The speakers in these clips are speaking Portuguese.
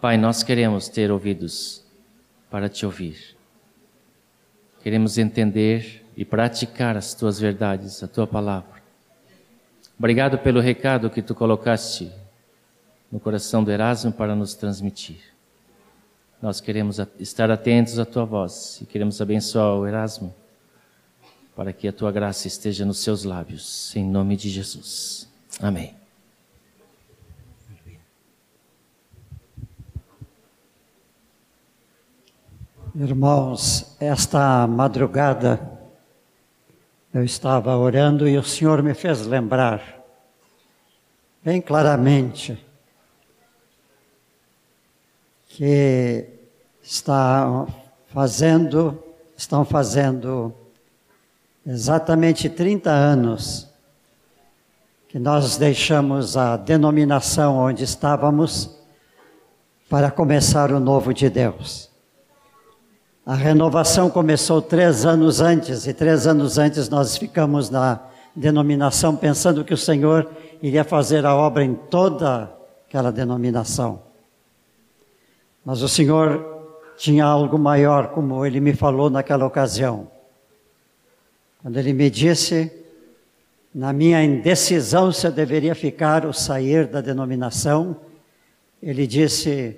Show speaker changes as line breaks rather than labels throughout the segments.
Pai, nós queremos ter ouvidos para te ouvir. Queremos entender e praticar as tuas verdades, a tua palavra. Obrigado pelo recado que tu colocaste no coração do Erasmo para nos transmitir. Nós queremos estar atentos à tua voz e queremos abençoar o Erasmo para que a tua graça esteja nos seus lábios, em nome de Jesus. Amém.
Irmãos, esta madrugada eu estava orando e o Senhor me fez lembrar, bem claramente, que está fazendo, estão fazendo exatamente 30 anos que nós deixamos a denominação onde estávamos para começar o novo de Deus. A renovação começou três anos antes, e três anos antes nós ficamos na denominação pensando que o Senhor iria fazer a obra em toda aquela denominação. Mas o Senhor tinha algo maior, como ele me falou naquela ocasião. Quando ele me disse, na minha indecisão se eu deveria ficar ou sair da denominação, ele disse: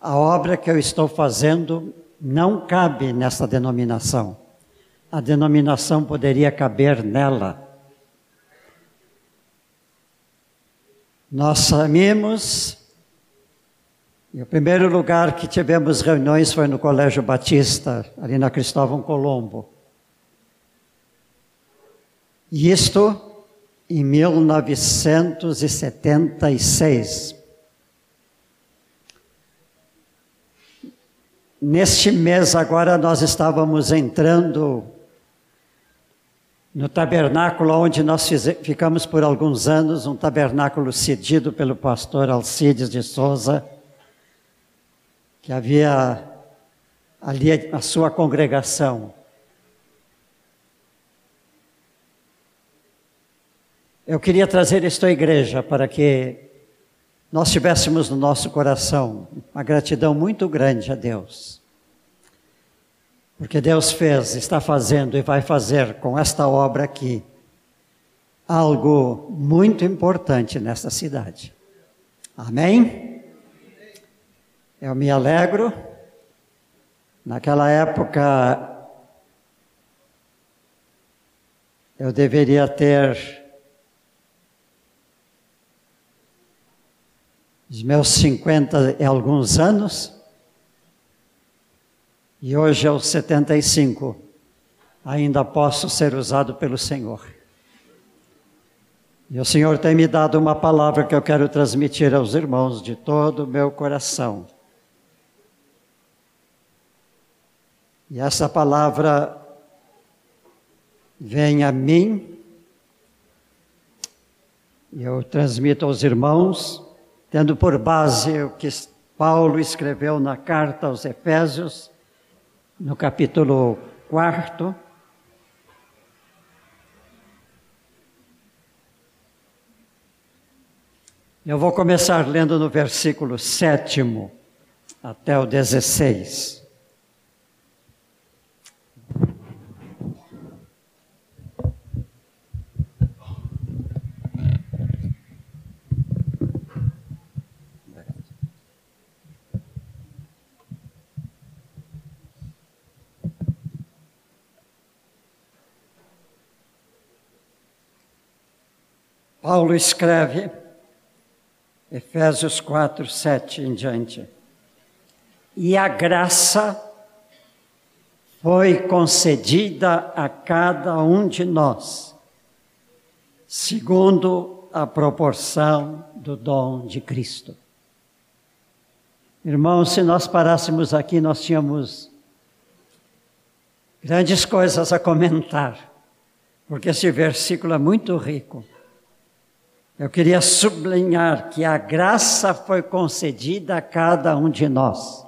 a obra que eu estou fazendo não cabe nessa denominação. A denominação poderia caber nela. Nós saímos e o primeiro lugar que tivemos reuniões foi no Colégio Batista, ali na Cristóvão Colombo. E isto em 1976. Neste mês agora nós estávamos entrando no tabernáculo onde nós ficamos por alguns anos, um tabernáculo cedido pelo pastor Alcides de Souza que havia ali a sua congregação. Eu queria trazer esta igreja para que nós tivéssemos no nosso coração uma gratidão muito grande a Deus. Porque Deus fez, está fazendo e vai fazer com esta obra aqui algo muito importante nesta cidade. Amém? Eu me alegro. Naquela época, eu deveria ter os meus 50 e alguns anos, e hoje aos 75, ainda posso ser usado pelo Senhor. E o Senhor tem me dado uma palavra que eu quero transmitir aos irmãos de todo o meu coração. E essa palavra vem a mim, e eu transmito aos irmãos, tendo por base o que Paulo escreveu na carta aos Efésios, no capítulo 4. Eu vou começar lendo no versículo 7 até o 16. Paulo escreve, Efésios 4, 7 em diante. E a graça foi concedida a cada um de nós, segundo a proporção do dom de Cristo. Irmãos, se nós parássemos aqui, nós tínhamos grandes coisas a comentar, porque esse versículo é muito rico. Eu queria sublinhar que a graça foi concedida a cada um de nós.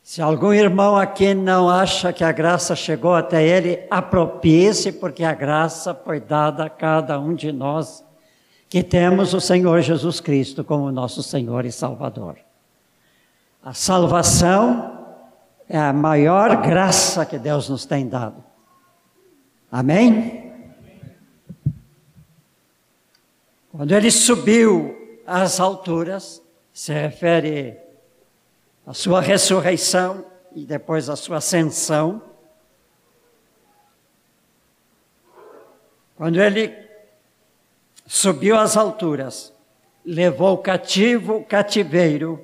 Se algum irmão aqui não acha que a graça chegou até ele, apropie-se, porque a graça foi dada a cada um de nós que temos o Senhor Jesus Cristo como nosso Senhor e Salvador. A salvação é a maior graça que Deus nos tem dado. Amém? Quando ele subiu às alturas, se refere à sua ressurreição e depois à sua ascensão. Quando ele subiu às alturas, levou cativo o cativeiro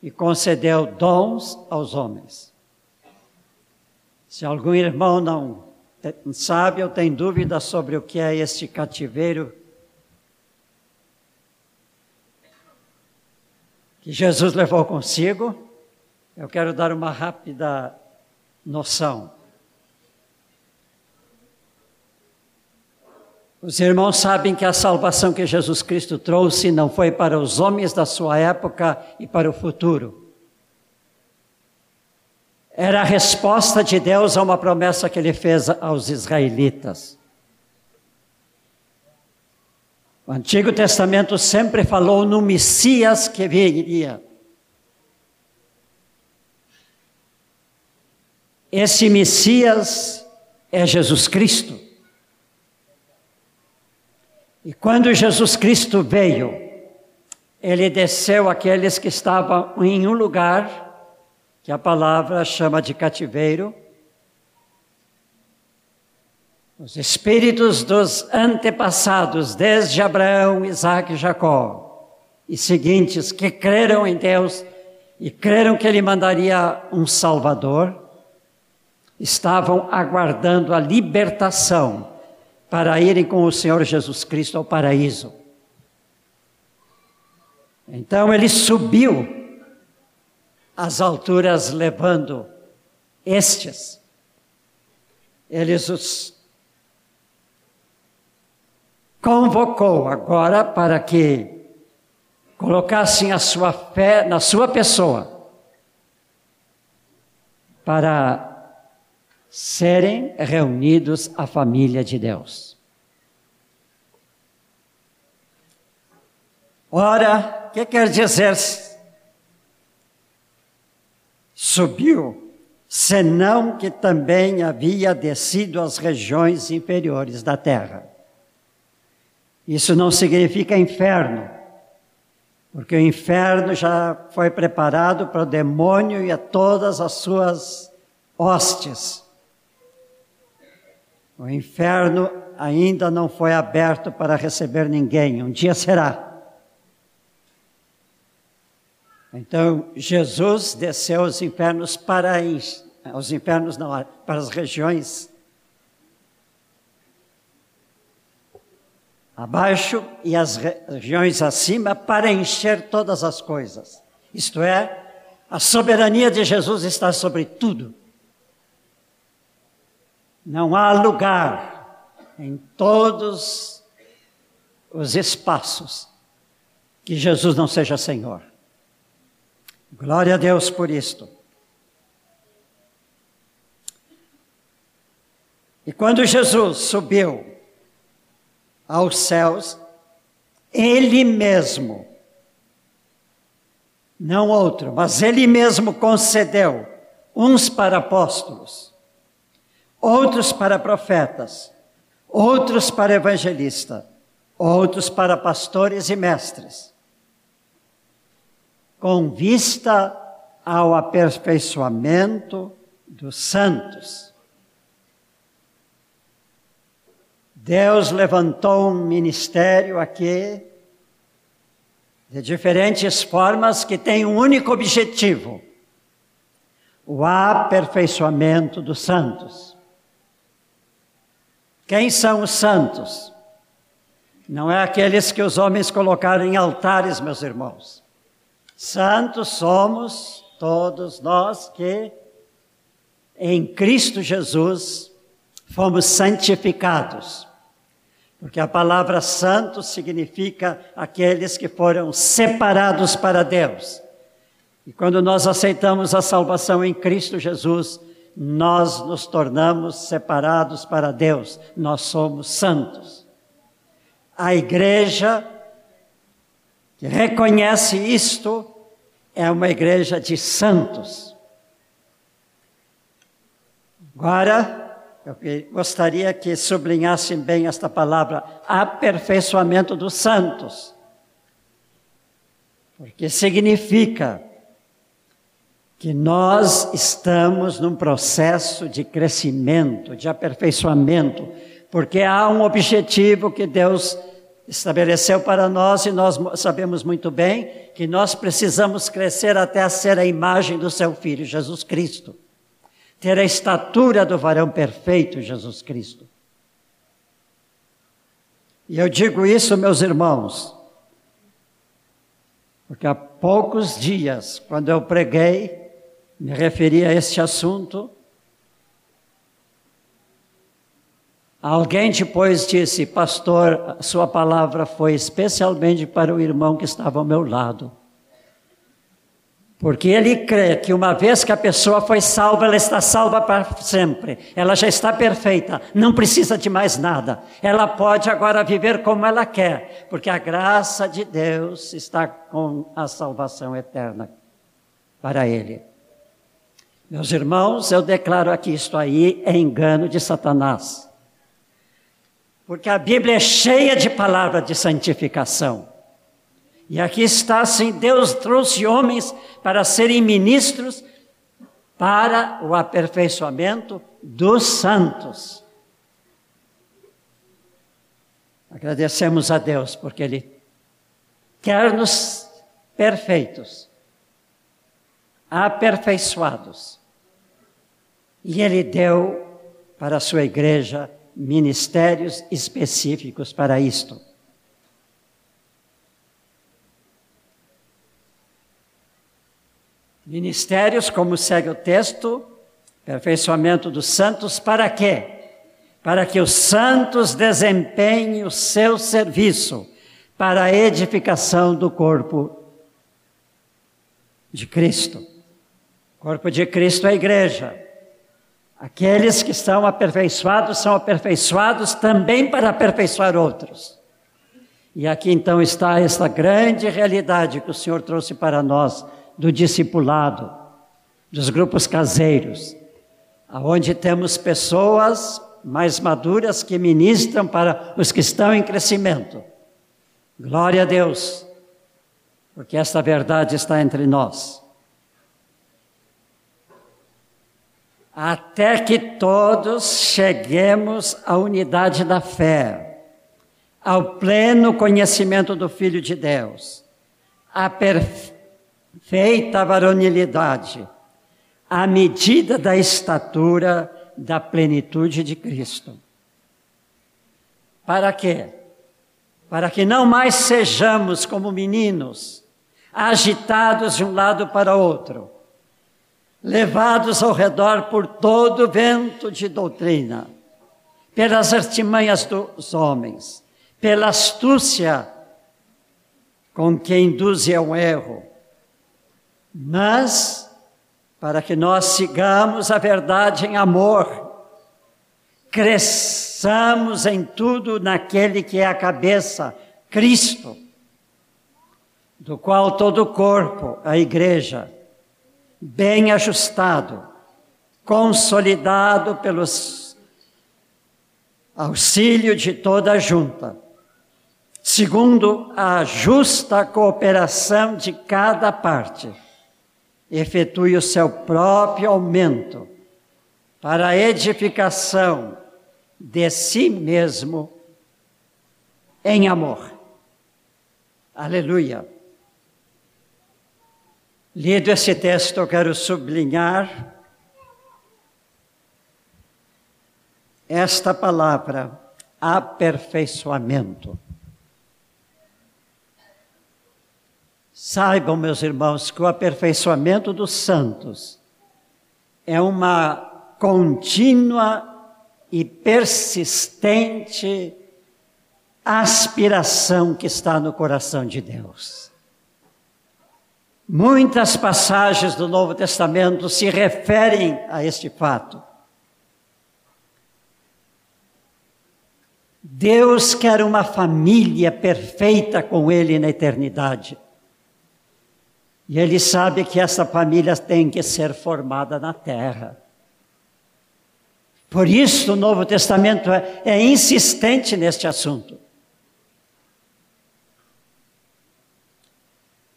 e concedeu dons aos homens. Se algum irmão não sabe ou tem dúvida sobre o que é este cativeiro, que Jesus levou consigo, eu quero dar uma rápida noção. Os irmãos sabem que a salvação que Jesus Cristo trouxe não foi para os homens da sua época e para o futuro. Era a resposta de Deus a uma promessa que ele fez aos israelitas. O Antigo Testamento sempre falou no Messias que viria. Esse Messias é Jesus Cristo. E quando Jesus Cristo veio, ele desceu aqueles que estavam em um lugar que a palavra chama de cativeiro os espíritos dos antepassados, desde Abraão, Isaac e Jacó, e seguintes, que creram em Deus e creram que Ele mandaria um Salvador, estavam aguardando a libertação para irem com o Senhor Jesus Cristo ao paraíso. Então ele subiu às alturas levando estes. Eles os convocou agora para que colocassem a sua fé na sua pessoa, para serem reunidos à família de Deus. Ora, o que quer dizer subiu, senão que também havia descido às regiões inferiores da terra. Isso não significa inferno, porque o inferno já foi preparado para o demônio e a todas as suas hostes. O inferno ainda não foi aberto para receber ninguém, um dia será. Então, Jesus desceu aos infernos para os infernos não, para as regiões abaixo e as regiões acima para encher todas as coisas. Isto é, a soberania de Jesus está sobre tudo. Não há lugar em todos os espaços que Jesus não seja Senhor. Glória a Deus por isto. E quando Jesus subiu aos céus, ele mesmo, não outro, mas ele mesmo concedeu uns para apóstolos, outros para profetas, outros para evangelistas, outros para pastores e mestres, com vista ao aperfeiçoamento dos santos Deus levantou um ministério aqui de diferentes formas que tem um único objetivo: o aperfeiçoamento dos santos. Quem são os santos? Não é aqueles que os homens colocaram em altares, meus irmãos. Santos somos todos nós que em Cristo Jesus fomos santificados. Porque a palavra santo significa aqueles que foram separados para Deus. E quando nós aceitamos a salvação em Cristo Jesus, nós nos tornamos separados para Deus, nós somos santos. A igreja que reconhece isto é uma igreja de santos. Agora, eu gostaria que sublinhassem bem esta palavra, aperfeiçoamento dos santos. Porque significa que nós estamos num processo de crescimento, de aperfeiçoamento, porque há um objetivo que Deus estabeleceu para nós e nós sabemos muito bem que nós precisamos crescer até ser a imagem do seu filho, Jesus Cristo. Ter a estatura do varão perfeito, Jesus Cristo. E eu digo isso, meus irmãos, porque há poucos dias, quando eu preguei, me referi a este assunto, alguém depois disse, pastor, sua palavra foi especialmente para o irmão que estava ao meu lado. Porque ele crê que uma vez que a pessoa foi salva, ela está salva para sempre. Ela já está perfeita, não precisa de mais nada. Ela pode agora viver como ela quer, porque a graça de Deus está com a salvação eterna para ele. Meus irmãos, eu declaro aqui isto aí é engano de Satanás. Porque a Bíblia é cheia de palavras de santificação. E aqui está assim: Deus trouxe homens para serem ministros para o aperfeiçoamento dos santos. Agradecemos a Deus porque Ele quer-nos perfeitos, aperfeiçoados. E Ele deu para a sua igreja ministérios específicos para isto. Ministérios, como segue o texto, aperfeiçoamento dos santos, para quê? Para que os santos desempenhem o seu serviço para a edificação do corpo de Cristo. O corpo de Cristo é a igreja. Aqueles que estão aperfeiçoados são aperfeiçoados também para aperfeiçoar outros. E aqui então está esta grande realidade que o Senhor trouxe para nós do discipulado, dos grupos caseiros, aonde temos pessoas mais maduras que ministram para os que estão em crescimento. Glória a Deus, porque esta verdade está entre nós. Até que todos cheguemos à unidade da fé, ao pleno conhecimento do Filho de Deus, à perfeição feita a varonilidade, à medida da estatura da plenitude de Cristo. Para quê? Para que não mais sejamos como meninos, agitados de um lado para outro, levados ao redor por todo vento de doutrina, pelas artimanhas dos homens, pela astúcia com que induzem ao erro, mas para que nós sigamos a verdade em amor, cresçamos em tudo naquele que é a cabeça, Cristo, do qual todo o corpo, a igreja, bem ajustado, consolidado pelos auxílio de toda a junta, segundo a justa cooperação de cada parte efetue o seu próprio aumento para a edificação de si mesmo em amor. Aleluia. Lido esse texto, eu quero sublinhar esta palavra, aperfeiçoamento. Saibam, meus irmãos, que o aperfeiçoamento dos santos é uma contínua e persistente aspiração que está no coração de Deus. Muitas passagens do Novo Testamento se referem a este fato. Deus quer uma família perfeita com Ele na eternidade. E Ele sabe que essa família tem que ser formada na terra. Por isso o Novo Testamento é, é insistente neste assunto.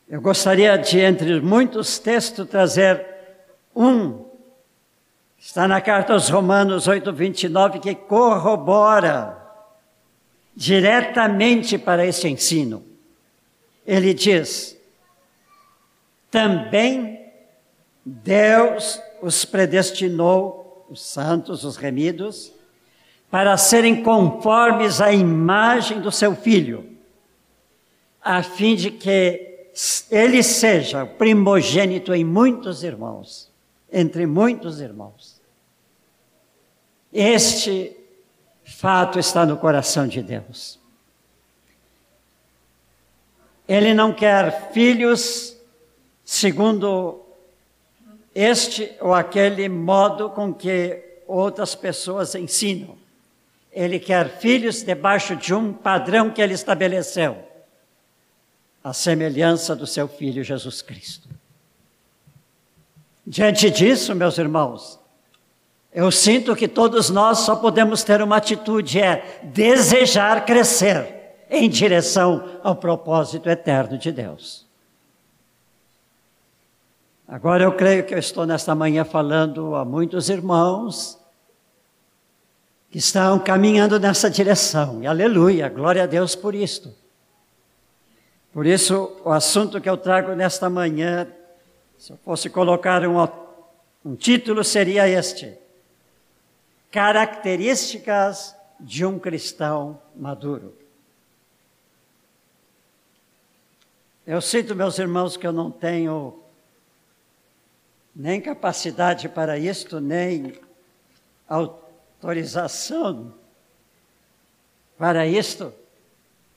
Eu gostaria de, entre muitos textos, trazer um, está na carta aos Romanos 8, 29, que corrobora diretamente para esse ensino. Ele diz: também Deus os predestinou, os santos, os remidos, para serem conformes à imagem do seu filho, a fim de que ele seja primogênito em muitos irmãos, entre muitos irmãos. Este fato está no coração de Deus. Ele não quer filhos segundo este ou aquele modo com que outras pessoas ensinam. Ele quer filhos debaixo de um padrão que ele estabeleceu, a semelhança do seu filho Jesus Cristo. Diante disso, meus irmãos, eu sinto que todos nós só podemos ter uma atitude, é desejar crescer em direção ao propósito eterno de Deus. Agora eu creio que eu estou nesta manhã falando a muitos irmãos que estão caminhando nessa direção. E aleluia, glória a Deus por isto. Por isso, o assunto que eu trago nesta manhã, se eu fosse colocar um, um título, seria este: características de um cristão maduro. Eu sinto, meus irmãos, que eu não tenho nem capacidade para isto, nem autorização para isto,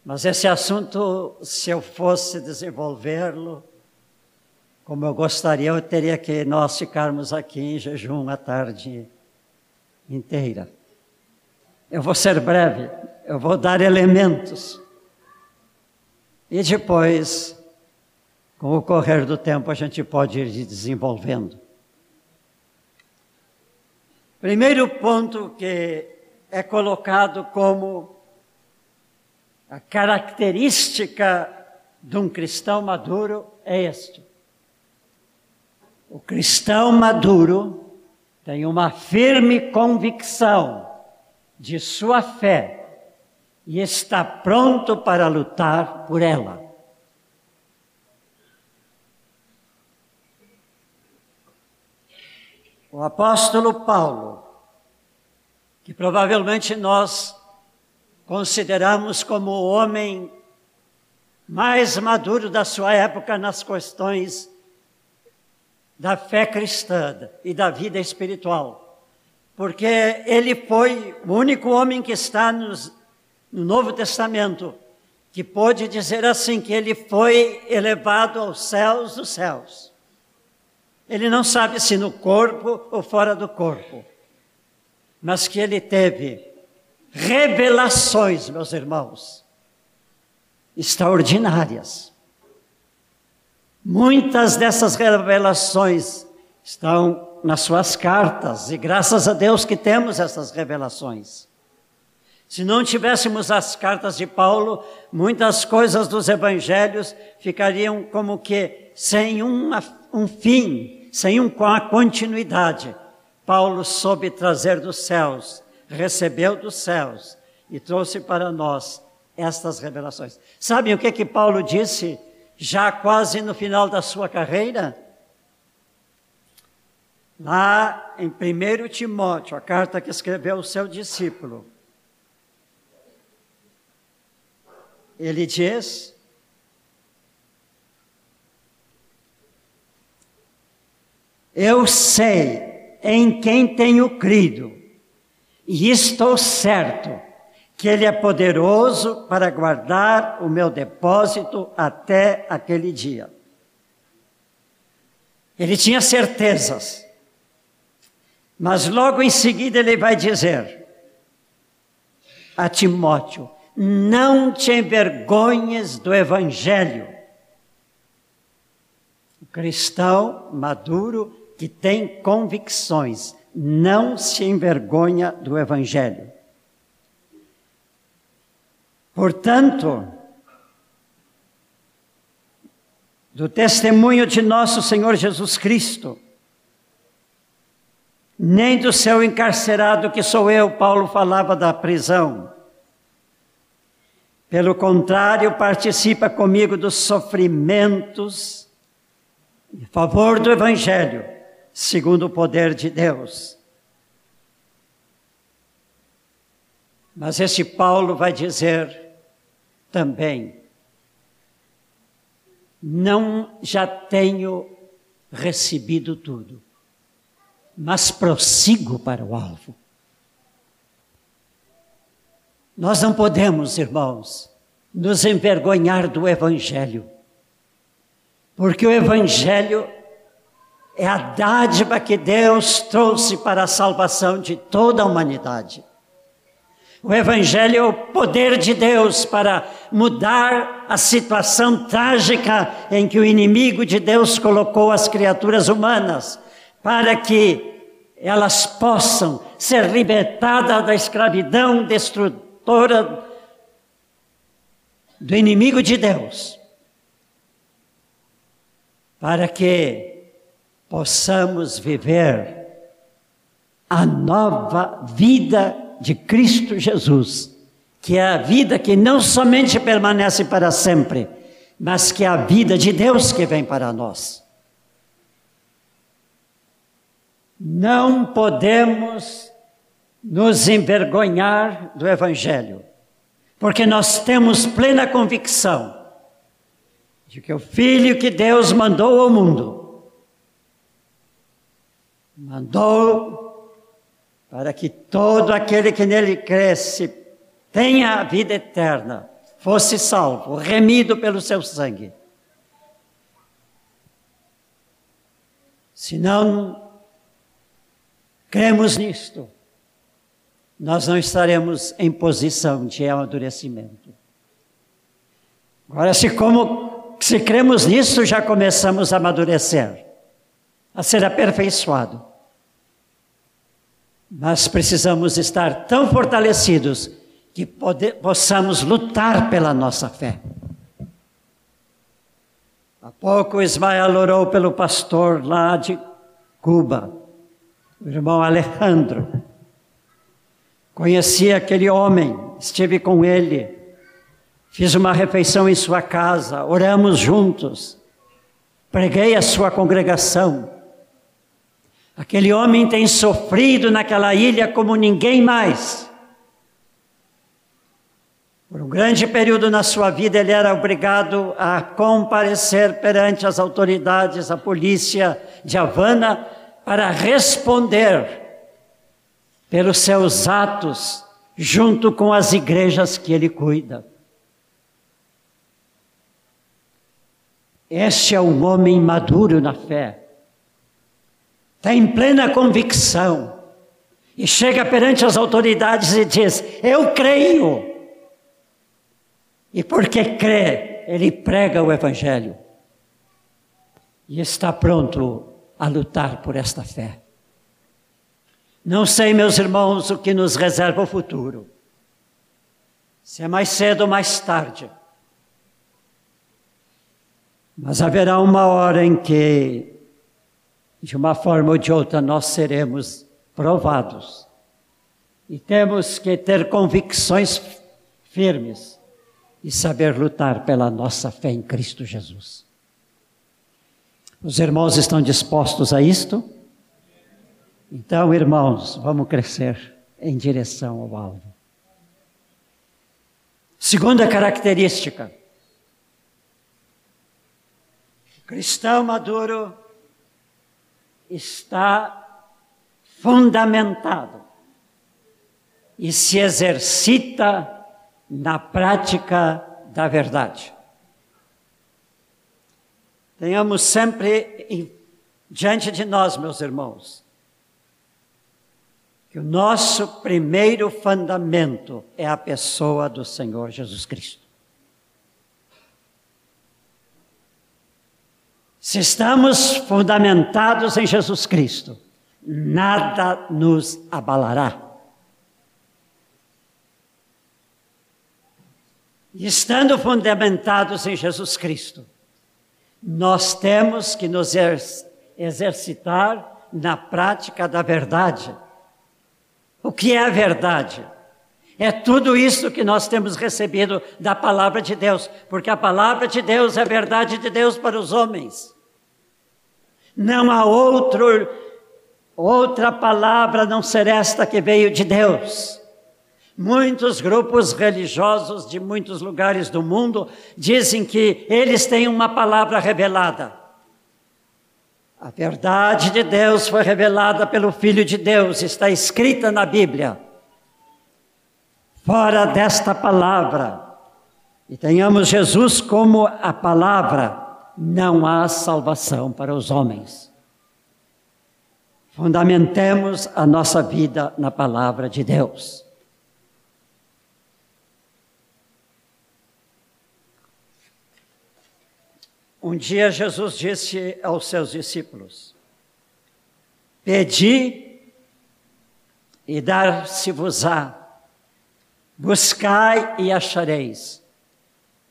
mas esse assunto, se eu fosse desenvolvê-lo, como eu gostaria, eu teria que nós ficarmos aqui em jejum à tarde inteira. Eu vou ser breve, eu vou dar elementos. E depois, com o correr do tempo, a gente pode ir desenvolvendo. Primeiro ponto que é colocado como a característica de um cristão maduro é este. O cristão maduro tem uma firme convicção de sua fé e está pronto para lutar por ela. O apóstolo Paulo, que provavelmente nós consideramos como o homem mais maduro da sua época nas questões da fé cristã e da vida espiritual. Porque ele foi o único homem que está nos, no Novo Testamento que pode dizer assim que ele foi elevado aos céus dos céus. Ele não sabe se no corpo ou fora do corpo, mas que ele teve revelações, meus irmãos, extraordinárias. Muitas dessas revelações estão nas suas cartas, e graças a Deus que temos essas revelações. Se não tivéssemos as cartas de Paulo, muitas coisas dos evangelhos ficariam como que sem uma, um fim, sem uma continuidade. Paulo soube trazer dos céus, recebeu dos céus e trouxe para nós estas revelações. Sabem o que que Paulo disse já quase no final da sua carreira, lá em 1 Timóteo, a carta que escreveu o seu discípulo, ele diz: Eu sei em quem tenho crido, e estou certo que Ele é poderoso para guardar o meu depósito até aquele dia. Ele tinha certezas, mas logo em seguida ele vai dizer: a Timóteo: não te envergonhes do Evangelho. O cristão maduro que tem convicções não se envergonha do Evangelho. Portanto, do testemunho de nosso Senhor Jesus Cristo, nem do seu encarcerado, que sou eu, Paulo falava da prisão. Pelo contrário, participa comigo dos sofrimentos em favor do Evangelho, segundo o poder de Deus. Mas esse Paulo vai dizer também: não já tenho recebido tudo mas prossigo para o alvo. Nós não podemos, irmãos, nos envergonhar do Evangelho, porque o Evangelho é a dádiva que Deus trouxe para a salvação de toda a humanidade. O Evangelho é o poder de Deus para mudar a situação trágica em que o inimigo de Deus colocou as criaturas humanas para que elas possam ser libertadas da escravidão destrutora do inimigo de Deus, para que possamos viver a nova vida de Cristo Jesus, que é a vida que não somente permanece para sempre, mas que é a vida de Deus que vem para nós. Não podemos nos envergonhar do Evangelho, porque nós temos plena convicção de que o Filho que Deus mandou ao mundo, mandou para que todo aquele que nele cresce tenha a vida eterna, fosse salvo, remido pelo seu sangue. Senão, cremos nisto, nós não estaremos em posição de amadurecimento. Agora, se como se cremos nisso, já começamos a amadurecer, a ser aperfeiçoado. Mas precisamos estar tão fortalecidos que possamos lutar pela nossa fé. Há pouco Ismael orou pelo pastor lá de Cuba o irmão Alejandro. Conheci aquele homem, estive com ele, fiz uma refeição em sua casa, oramos juntos, preguei a sua congregação. Aquele homem tem sofrido naquela ilha como ninguém mais. Por um grande período na sua vida, ele era obrigado a comparecer perante as autoridades, a polícia de Havana, para responder pelos seus atos junto com as igrejas que ele cuida. Este é um homem maduro na fé, tem plena convicção e chega perante as autoridades e diz: Eu creio. E porque crê, ele prega o Evangelho e está pronto a lutar por esta fé. Não sei, meus irmãos, o que nos reserva o futuro. Se é mais cedo ou mais tarde. Mas haverá uma hora em que, de uma forma ou de outra, nós seremos provados. E temos que ter convicções firmes e saber lutar pela nossa fé em Cristo Jesus. Os irmãos estão dispostos a isto? Então, irmãos, vamos crescer em direção ao alvo. Segunda característica: cristão maduro está fundamentado e se exercita na prática da verdade. Tenhamos sempre em, diante de nós, meus irmãos, que o nosso primeiro fundamento é a pessoa do Senhor Jesus Cristo. Se estamos fundamentados em Jesus Cristo, nada nos abalará. Estando fundamentados em Jesus Cristo, nós temos que nos exercitar na prática da verdade. O que é a verdade? É tudo isso que nós temos recebido da palavra de Deus, porque a palavra de Deus é a verdade de Deus para os homens. Não há outro, outra palavra não ser esta que veio de Deus. Muitos grupos religiosos de muitos lugares do mundo dizem que eles têm uma palavra revelada. A verdade de Deus foi revelada pelo Filho de Deus, está escrita na Bíblia. Fora desta palavra, e tenhamos Jesus como a palavra, não há salvação para os homens. Fundamentemos a nossa vida na palavra de Deus. Um dia Jesus disse aos seus discípulos: Pedi e dar-se-vos-á, buscai e achareis,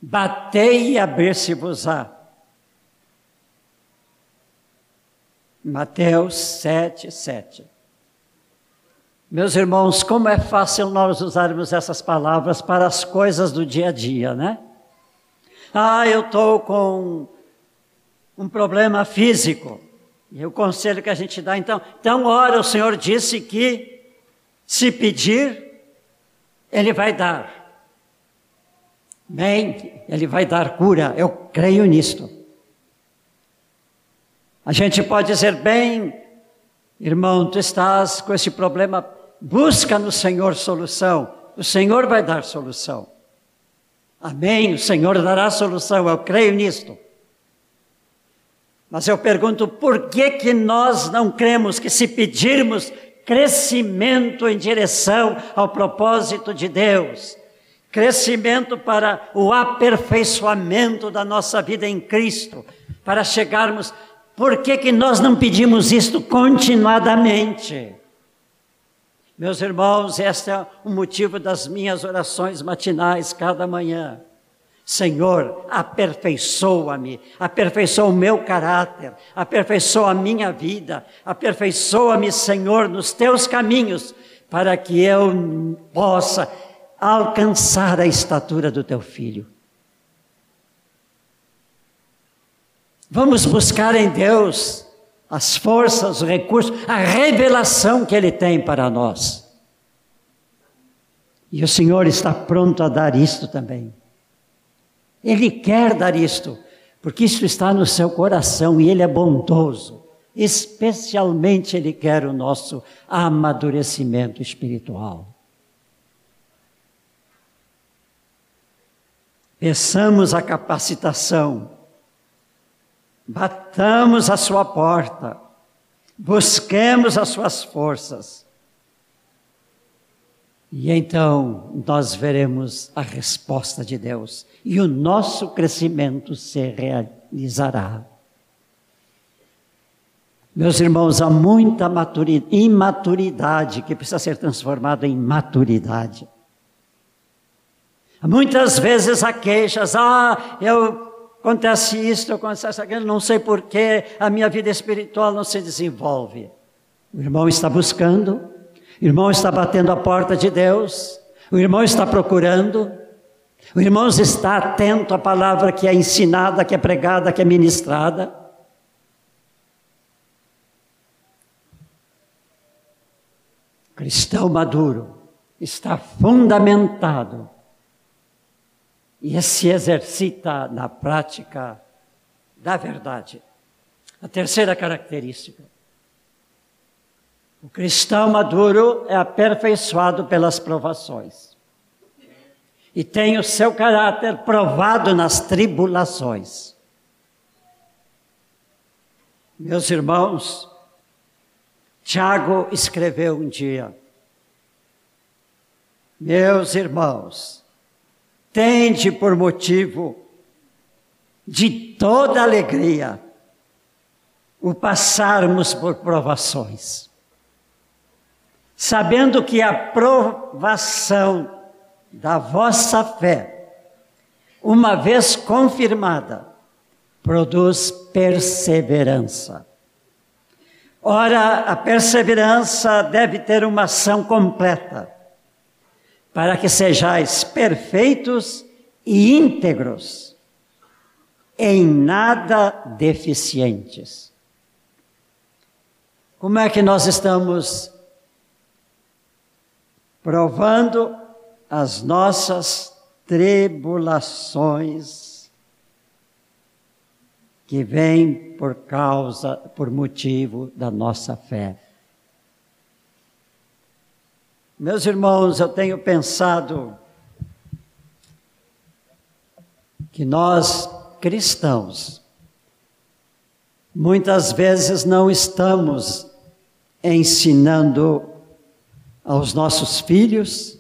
batei e abrir-se-vos-á. Mateus 7, 7. Meus irmãos, como é fácil nós usarmos essas palavras para as coisas do dia a dia, né? Ah, eu estou com um problema físico. E o conselho que a gente dá, então, então, ora, o Senhor disse que se pedir, Ele vai dar. Bem, Ele vai dar cura, eu creio nisto. A gente pode dizer, bem, irmão, tu estás com esse problema, busca no Senhor solução, o Senhor vai dar solução. Amém, o Senhor dará solução, eu creio nisto. Mas eu pergunto, por que que nós não cremos que se pedirmos crescimento em direção ao propósito de Deus, crescimento para o aperfeiçoamento da nossa vida em Cristo, para chegarmos, por que que nós não pedimos isto continuadamente? Meus irmãos, este é o motivo das minhas orações matinais cada manhã. Senhor, aperfeiçoa-me, aperfeiçoa o meu caráter, aperfeiçoa a minha vida, aperfeiçoa-me, Senhor, nos teus caminhos, para que eu possa alcançar a estatura do teu filho. Vamos buscar em Deus as forças, os recursos, a revelação que Ele tem para nós. E o Senhor está pronto a dar isto também. Ele quer dar isto, porque isso está no seu coração e ele é bondoso. Especialmente ele quer o nosso amadurecimento espiritual. Peçamos a capacitação, batamos a sua porta, busquemos as suas forças e então nós veremos a resposta de Deus e o nosso crescimento se realizará. Meus irmãos, há muita imaturidade que precisa ser transformada em maturidade. Muitas vezes há queixas, ah, eu acontece isso, acontece aquilo, não sei porquê, a minha vida espiritual não se desenvolve. O irmão está buscando, o irmão está batendo a porta de Deus, o irmão está procurando, o irmão está atento à palavra que é ensinada, que é pregada, que é ministrada. cristão maduro está fundamentado e se exercita na prática da verdade. A terceira característica o cristão maduro é aperfeiçoado pelas provações e tem o seu caráter provado nas tribulações. Meus irmãos, Tiago escreveu um dia: Meus irmãos, tende por motivo de toda alegria o passarmos por provações, sabendo que a provação da vossa fé, uma vez confirmada, produz perseverança. Ora, a perseverança deve ter uma ação completa, para que sejais perfeitos e íntegros, em nada deficientes. Como é que nós estamos provando as nossas tribulações que vêm por causa, por motivo da nossa fé. Meus irmãos, eu tenho pensado que nós cristãos muitas vezes não estamos ensinando aos nossos filhos,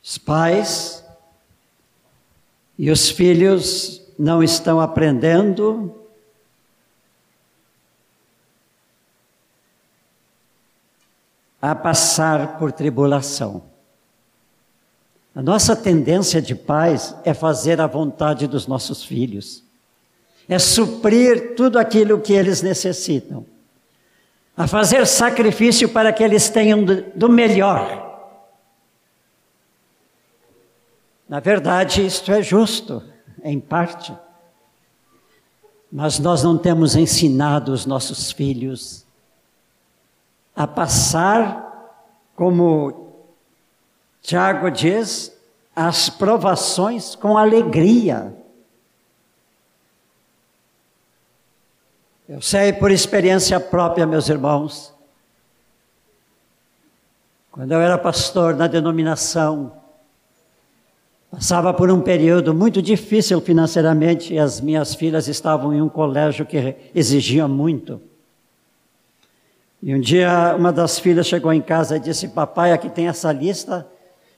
os pais, e os filhos não estão aprendendo a passar por tribulação. A nossa tendência de pais é fazer a vontade dos nossos filhos, é suprir tudo aquilo que eles necessitam a fazer sacrifício para que eles tenham do melhor. Na verdade, isto é justo, em parte. Mas nós não temos ensinado os nossos filhos a passar, como Tiago diz, as provações com alegria. Eu sei por experiência própria, meus irmãos, quando eu era pastor na denominação, passava por um período muito difícil financeiramente e as minhas filhas estavam em um colégio que exigia muito. E um dia uma das filhas chegou em casa e disse: Papai, aqui tem essa lista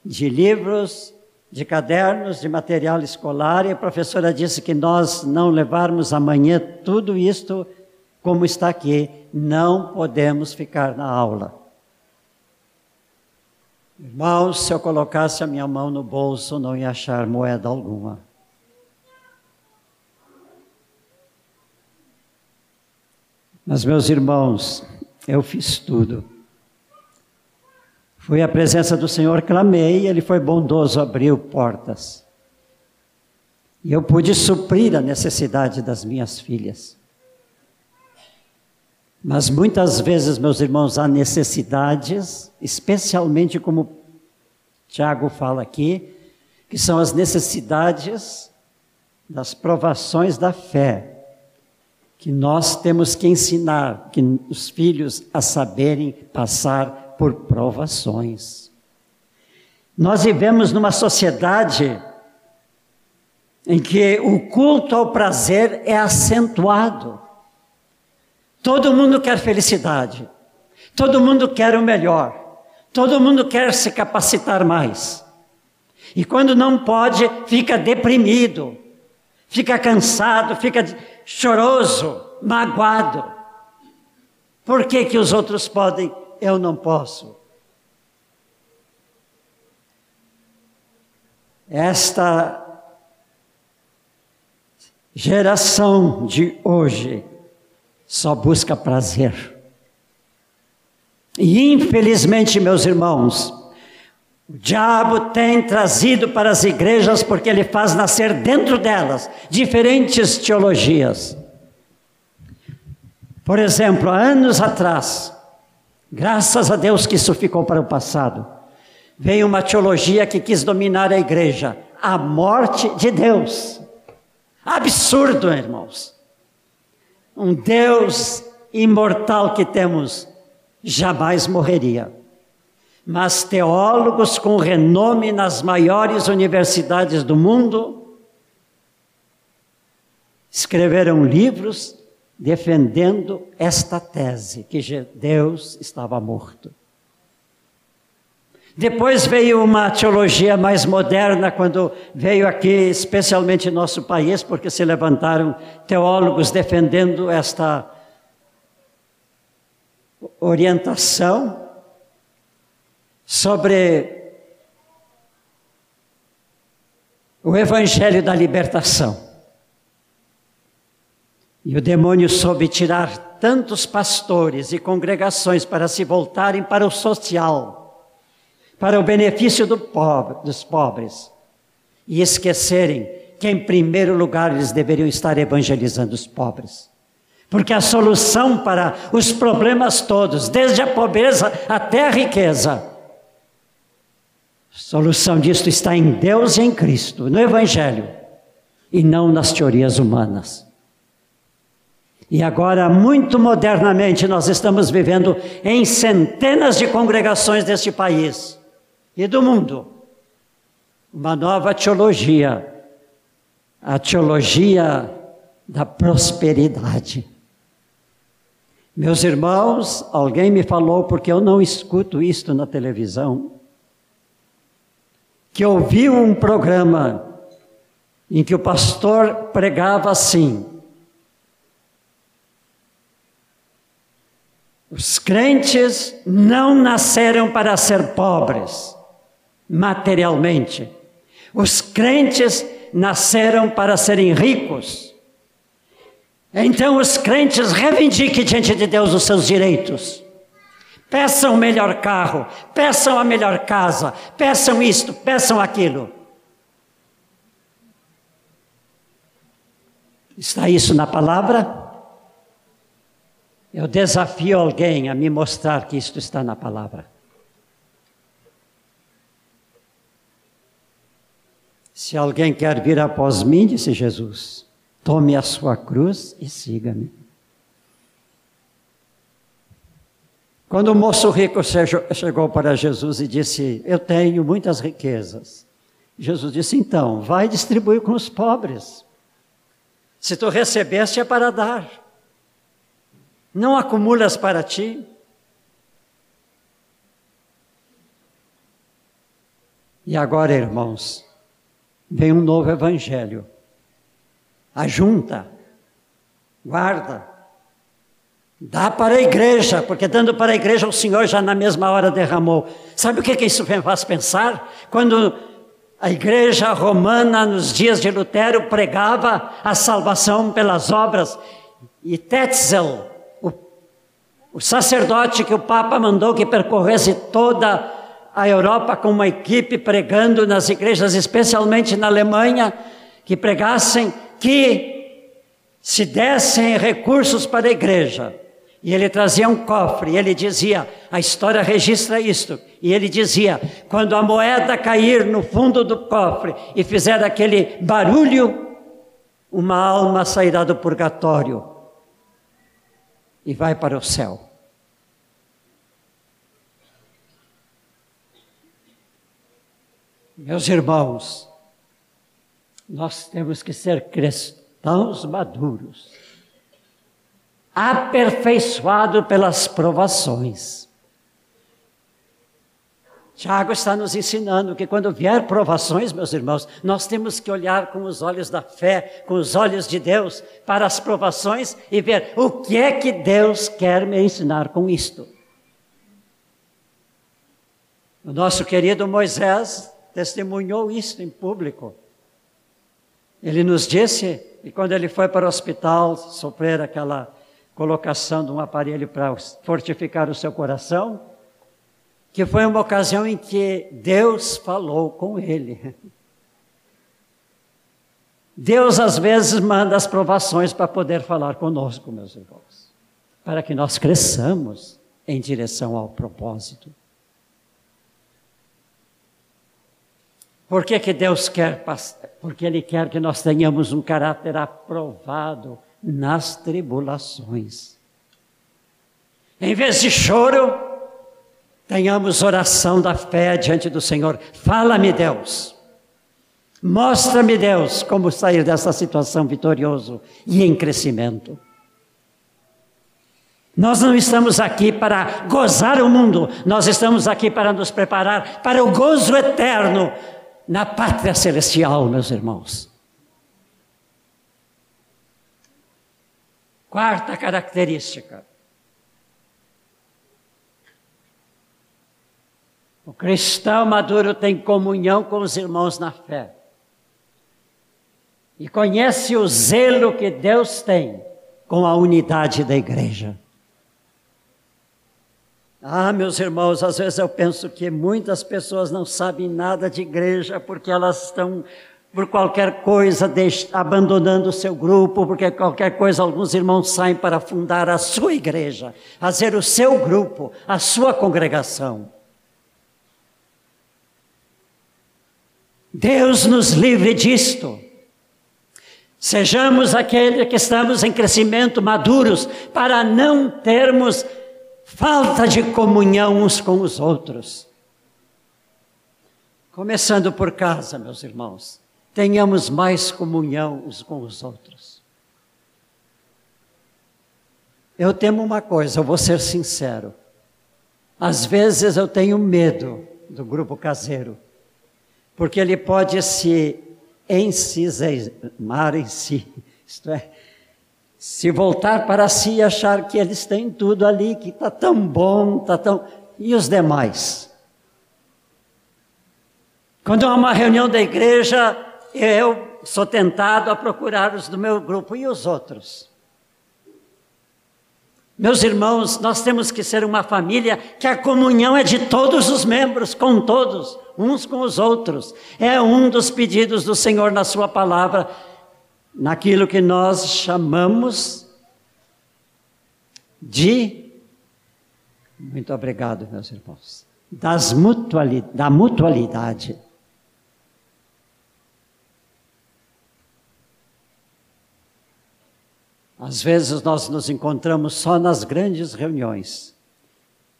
de livros, de cadernos, de material escolar, e a professora disse que nós não levarmos amanhã tudo isto como está aqui, não podemos ficar na aula. Irmãos, se eu colocasse a minha mão no bolso, não ia achar moeda alguma. Mas, meus irmãos, eu fiz tudo. Fui à presença do Senhor, clamei, Ele foi bondoso, abriu portas. E eu pude suprir a necessidade das minhas filhas. Mas muitas vezes, meus irmãos, há necessidades, especialmente como Tiago fala aqui, que são as necessidades das provações da fé, que nós temos que ensinar que os filhos a saberem passar por provações. Nós vivemos numa sociedade em que o culto ao prazer é acentuado. Todo mundo quer felicidade. Todo mundo quer o melhor. Todo mundo quer se capacitar mais. E quando não pode, fica deprimido, fica cansado, fica choroso, magoado. Por que, que os outros podem, eu não posso? Esta geração de hoje só busca prazer. E infelizmente, meus irmãos, o diabo tem trazido para as igrejas porque ele faz nascer dentro delas diferentes teologias. Por exemplo, há anos atrás, graças a Deus que isso ficou para o passado, veio uma teologia que quis dominar a igreja, a morte de Deus. Absurdo, irmãos um Deus imortal que temos, jamais morreria. Mas teólogos com renome nas maiores universidades do mundo escreveram livros defendendo esta tese, que Deus estava morto. Depois veio uma teologia mais moderna, quando veio aqui, especialmente em nosso país, porque se levantaram teólogos defendendo esta orientação sobre o evangelho da libertação. E o demônio soube tirar tantos pastores e congregações para se voltarem para o social, para o benefício do pobre, dos pobres, e esquecerem que, em primeiro lugar, eles deveriam estar evangelizando os pobres. Porque a solução para os problemas todos, desde a pobreza até a riqueza, a solução disto está em Deus e em Cristo, no Evangelho, e não nas teorias humanas. E agora, muito modernamente, nós estamos vivendo em centenas de congregações deste país e do mundo uma nova teologia, a teologia da prosperidade. Meus irmãos, alguém me falou, porque eu não escuto isto na televisão, que ouviu um programa em que o pastor pregava assim: Os crentes não nasceram para ser pobres, materialmente. Os crentes nasceram para serem ricos. Então os crentes reivindiquem diante de Deus os seus direitos. Peçam o melhor carro, peçam a melhor casa, peçam isto, peçam aquilo. Está isso na palavra? Eu desafio alguém a me mostrar que isto está na palavra. Se alguém quer vir após mim, disse Jesus, tome a sua cruz e siga-me. Quando o moço rico chegou para Jesus e disse: Eu tenho muitas riquezas. Jesus disse: Então, vai distribuir com os pobres. Se tu recebeste, é para dar não acumulas para ti. E agora, irmãos, vem um novo evangelho. Ajunta, guarda, dá para a igreja, porque dando para a igreja o Senhor já na mesma hora derramou. Sabe o que, que isso faz pensar? Quando a igreja romana, nos dias de Lutero, pregava a salvação pelas obras, e Tetzel, o sacerdote que o Papa mandou que percorresse toda a Europa com uma equipe pregando nas igrejas, especialmente na Alemanha, que pregassem que se dessem recursos para a igreja. E ele trazia um cofre, e ele dizia: a história registra isto. E ele dizia: quando a moeda cair no fundo do cofre e fizer aquele barulho, uma alma sairá do purgatório e vai para o céu. Meus irmãos, nós temos que ser cristãos maduros, aperfeiçoados pelas provações. Tiago está nos ensinando que quando vier provações, meus irmãos, nós temos que olhar com os olhos da fé, com os olhos de Deus, para as provações e ver o que é que Deus quer me ensinar com isto. O nosso querido Moisés testemunhou isso em público. Ele nos disse, e quando ele foi para o hospital sofrer aquela colocação de um aparelho para fortificar o seu coração, que foi uma ocasião em que Deus falou com ele. Deus às vezes manda as provações para poder falar conosco, meus irmãos, para que nós cresçamos em direção ao propósito. Por que, que Deus quer? Porque Ele quer que nós tenhamos um caráter aprovado nas tribulações. Em vez de choro, tenhamos oração da fé diante do Senhor. Fala-me, Deus. Mostra-me, Deus, como sair dessa situação vitorioso e em crescimento. Nós não estamos aqui para gozar o mundo, nós estamos aqui para nos preparar para o gozo eterno na pátria celestial, meus irmãos. Quarta característica. O cristão maduro tem comunhão com os irmãos na fé. E conhece o zelo que Deus tem com a unidade da igreja. Ah, meus irmãos, às vezes eu penso que muitas pessoas não sabem nada de igreja porque elas estão por qualquer coisa abandonando o seu grupo, porque qualquer coisa alguns irmãos saem para fundar a sua igreja, fazer o seu grupo, a sua congregação. Deus nos livre disto. Sejamos aqueles que estamos em crescimento maduros para não termos falta de comunhão uns com os outros. Começando por casa, meus irmãos, tenhamos mais comunhão uns com os outros. Eu temo uma coisa, eu vou ser sincero. Às vezes eu tenho medo do grupo caseiro, porque ele pode se encismar em si, isto é, se voltar para si e achar que eles têm tudo ali, que está tão bom, está tão. E os demais? Quando há uma reunião da igreja, eu sou tentado a procurar os do meu grupo e os outros. Meus irmãos, nós temos que ser uma família que a comunhão é de todos os membros, com todos, uns com os outros. É um dos pedidos do Senhor na Sua palavra naquilo que nós chamamos de. Muito obrigado, meus irmãos. Das mutuali, da mutualidade. Às vezes nós nos encontramos só nas grandes reuniões,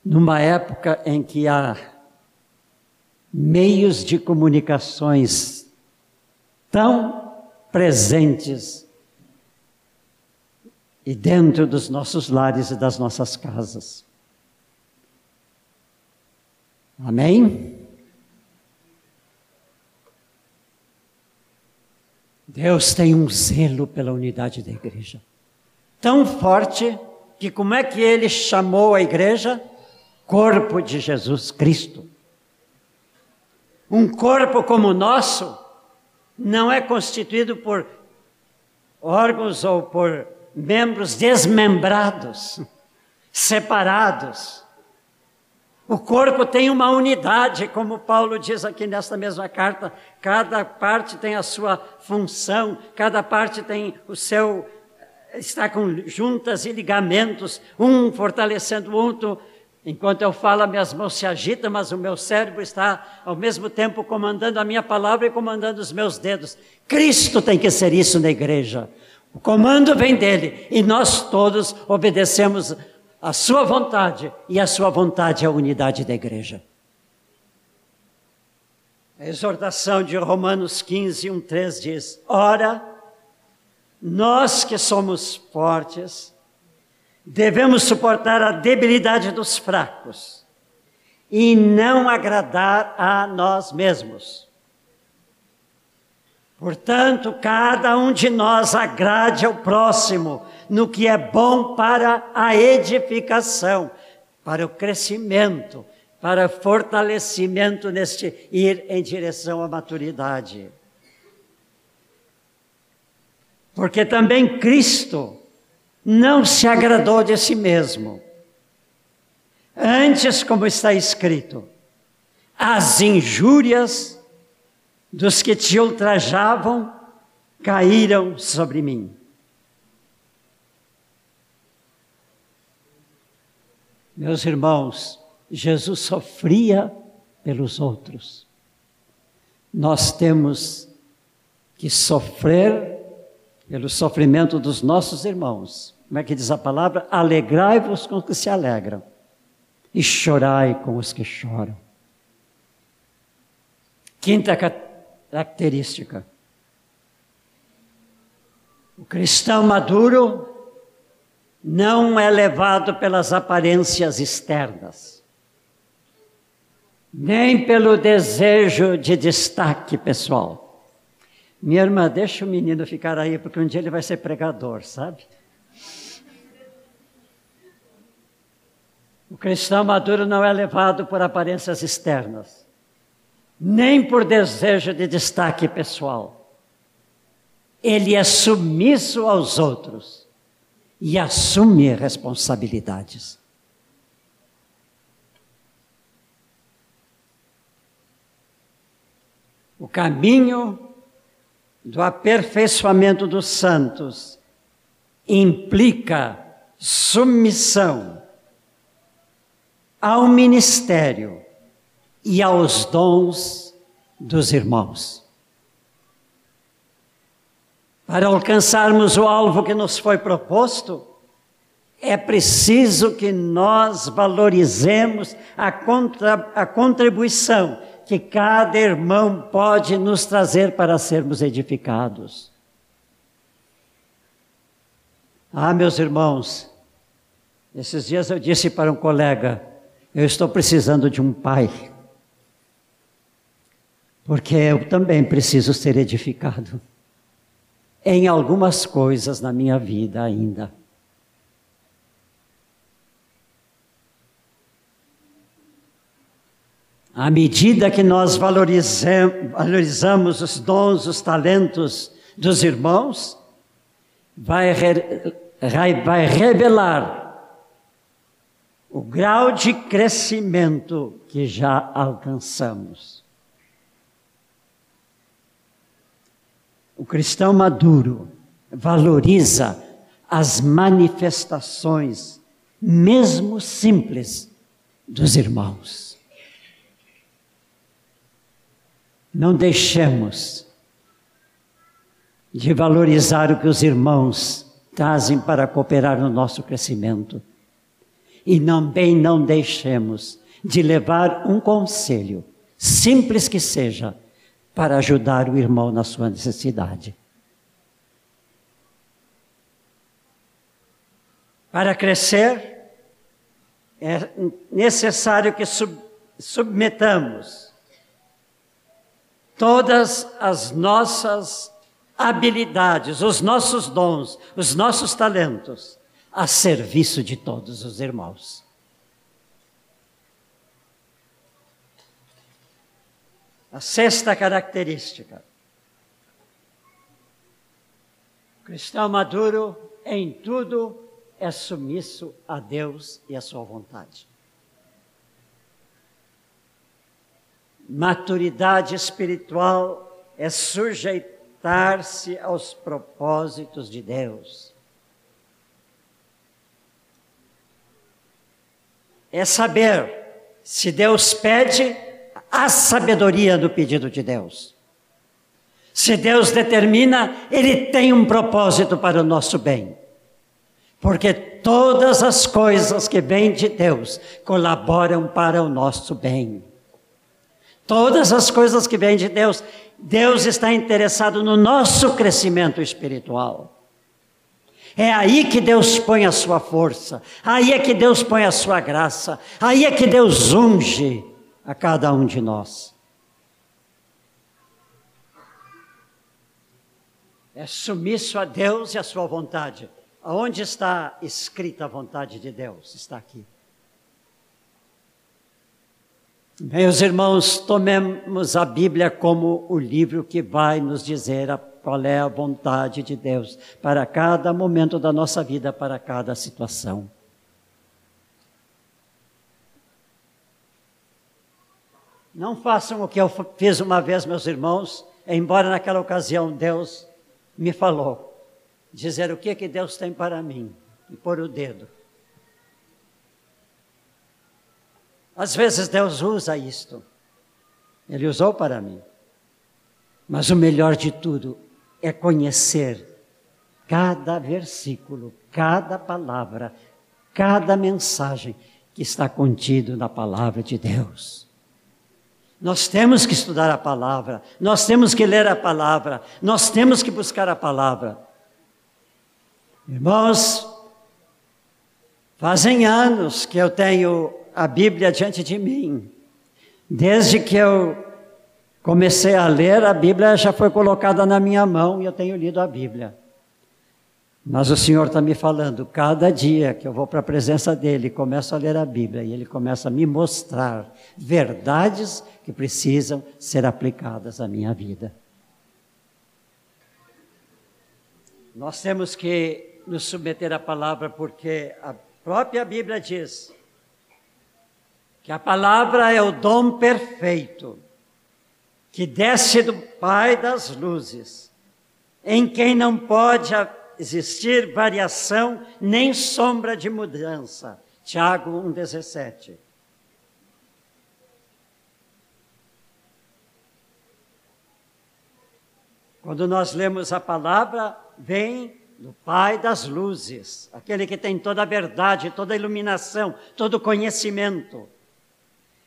numa época em que há meios de comunicações tão presentes e dentro dos nossos lares e das nossas casas. Amém? Deus tem um zelo pela unidade da igreja. Tão forte que como é que ele chamou a igreja? Corpo de Jesus Cristo. Um corpo como o nosso não é constituído por órgãos ou por membros desmembrados, separados. O corpo tem uma unidade, como Paulo diz aqui nesta mesma carta, cada parte tem a sua função, cada parte tem o seu está com juntas e ligamentos, um fortalecendo o outro, Enquanto eu falo, minhas mãos se agitam, mas o meu cérebro está ao mesmo tempo comandando a minha palavra e comandando os meus dedos. Cristo tem que ser isso na igreja. O comando vem dele e nós todos obedecemos a sua vontade e a sua vontade é a unidade da igreja. A exortação de Romanos 15, 1, 3 diz: Ora, nós que somos fortes, Devemos suportar a debilidade dos fracos e não agradar a nós mesmos. Portanto, cada um de nós agrade ao próximo no que é bom para a edificação, para o crescimento, para fortalecimento neste ir em direção à maturidade. Porque também Cristo não se agradou de si mesmo. Antes, como está escrito, as injúrias dos que te ultrajavam caíram sobre mim. Meus irmãos, Jesus sofria pelos outros. Nós temos que sofrer pelo sofrimento dos nossos irmãos. Como é que diz a palavra? Alegrai-vos com os que se alegram e chorai com os que choram. Quinta característica. O cristão maduro não é levado pelas aparências externas, nem pelo desejo de destaque pessoal. Minha irmã, deixa o menino ficar aí, porque um dia ele vai ser pregador, sabe? O cristão maduro não é levado por aparências externas, nem por desejo de destaque pessoal. Ele é submisso aos outros e assume responsabilidades. O caminho do aperfeiçoamento dos santos implica submissão ao ministério e aos dons dos irmãos. Para alcançarmos o alvo que nos foi proposto, é preciso que nós valorizemos a, contra, a contribuição que cada irmão pode nos trazer para sermos edificados. Ah, meus irmãos, esses dias eu disse para um colega: eu estou precisando de um pai, porque eu também preciso ser edificado em algumas coisas na minha vida ainda. À medida que nós valorizamos os dons, os talentos dos irmãos, vai, vai revelar o grau de crescimento que já alcançamos. O cristão maduro valoriza as manifestações, mesmo simples, dos irmãos. Não deixemos de valorizar o que os irmãos trazem para cooperar no nosso crescimento. E também não deixemos de levar um conselho, simples que seja, para ajudar o irmão na sua necessidade. Para crescer, é necessário que sub submetamos todas as nossas habilidades, os nossos dons, os nossos talentos a serviço de todos os irmãos. A sexta característica. O cristão maduro em tudo é submisso a Deus e à sua vontade. Maturidade espiritual é sujeitar-se aos propósitos de Deus. É saber se Deus pede, a sabedoria do pedido de Deus. Se Deus determina, Ele tem um propósito para o nosso bem. Porque todas as coisas que vêm de Deus colaboram para o nosso bem. Todas as coisas que vêm de Deus, Deus está interessado no nosso crescimento espiritual. É aí que Deus põe a sua força, aí é que Deus põe a sua graça, aí é que Deus unge a cada um de nós. É submisso a Deus e a sua vontade. Aonde está escrita a vontade de Deus? Está aqui. Meus irmãos, tomemos a Bíblia como o livro que vai nos dizer a, qual é a vontade de Deus para cada momento da nossa vida, para cada situação. Não façam o que eu fiz uma vez, meus irmãos, embora naquela ocasião Deus me falou, dizer o que que Deus tem para mim e pôr o dedo. Às vezes Deus usa isto. Ele usou para mim. Mas o melhor de tudo é conhecer cada versículo, cada palavra, cada mensagem que está contido na palavra de Deus. Nós temos que estudar a palavra, nós temos que ler a palavra, nós temos que buscar a palavra. Irmãos, Fazem anos que eu tenho a Bíblia diante de mim. Desde que eu comecei a ler, a Bíblia já foi colocada na minha mão e eu tenho lido a Bíblia. Mas o Senhor está me falando, cada dia que eu vou para a presença dEle, começo a ler a Bíblia e Ele começa a me mostrar verdades que precisam ser aplicadas à minha vida. Nós temos que nos submeter à palavra porque a própria Bíblia diz que a palavra é o dom perfeito que desce do Pai das luzes, em quem não pode existir variação nem sombra de mudança. Tiago 1,17. Quando nós lemos a palavra, vem do Pai das luzes, aquele que tem toda a verdade, toda a iluminação, todo o conhecimento,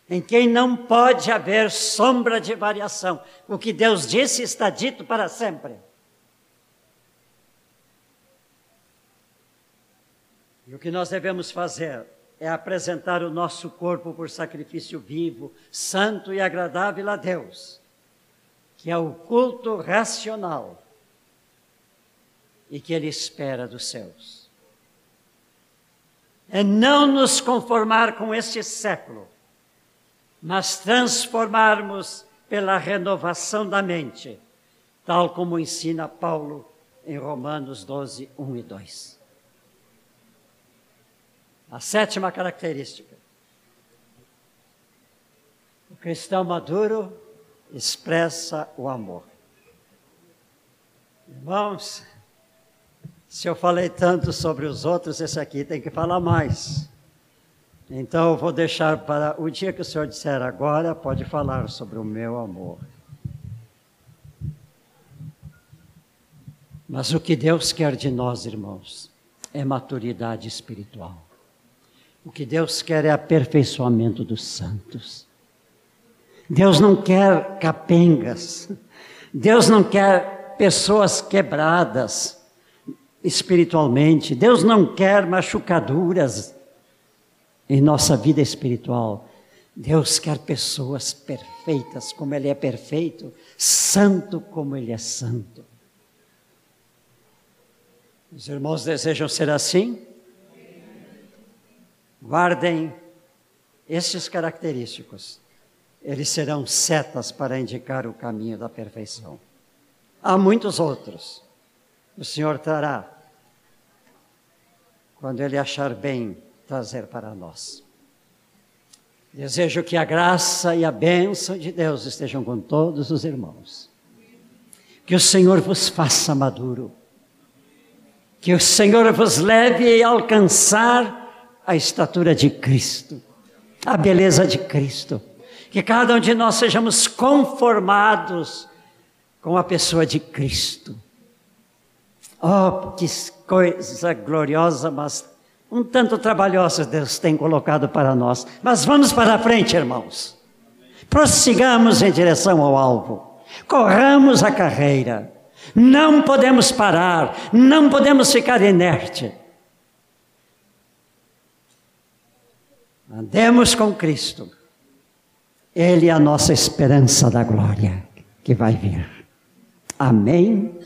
em quem não pode haver sombra de variação. O que Deus disse está dito para sempre. E o que nós devemos fazer é apresentar o nosso corpo por sacrifício vivo, santo e agradável a Deus, que é o culto racional e que Ele espera dos céus. É não nos conformar com este século, mas transformarmos pela renovação da mente, tal como ensina Paulo em Romanos 12, 1 e 2. A sétima característica. O cristão maduro expressa o amor. Irmãos, se eu falei tanto sobre os outros, esse aqui tem que falar mais. Então eu vou deixar para o dia que o Senhor disser agora, pode falar sobre o meu amor. Mas o que Deus quer de nós, irmãos, é maturidade espiritual. O que Deus quer é aperfeiçoamento dos santos. Deus não quer capengas. Deus não quer pessoas quebradas espiritualmente. Deus não quer machucaduras em nossa vida espiritual. Deus quer pessoas perfeitas, como Ele é perfeito, santo como Ele é santo. Os irmãos desejam ser assim? Guardem estes característicos. Eles serão setas para indicar o caminho da perfeição. Há muitos outros. O Senhor trará quando Ele achar bem trazer para nós. Desejo que a graça e a bênção de Deus estejam com todos os irmãos. Que o Senhor vos faça maduro. Que o Senhor vos leve a alcançar a estatura de Cristo, a beleza de Cristo. Que cada um de nós sejamos conformados com a pessoa de Cristo. Oh, que coisa gloriosa, mas um tanto trabalhosa Deus tem colocado para nós. Mas vamos para a frente, irmãos. Prossigamos em direção ao alvo. Corramos a carreira. Não podemos parar, não podemos ficar inerte. Andemos com Cristo. Ele é a nossa esperança da glória que vai vir. Amém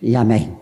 e amém.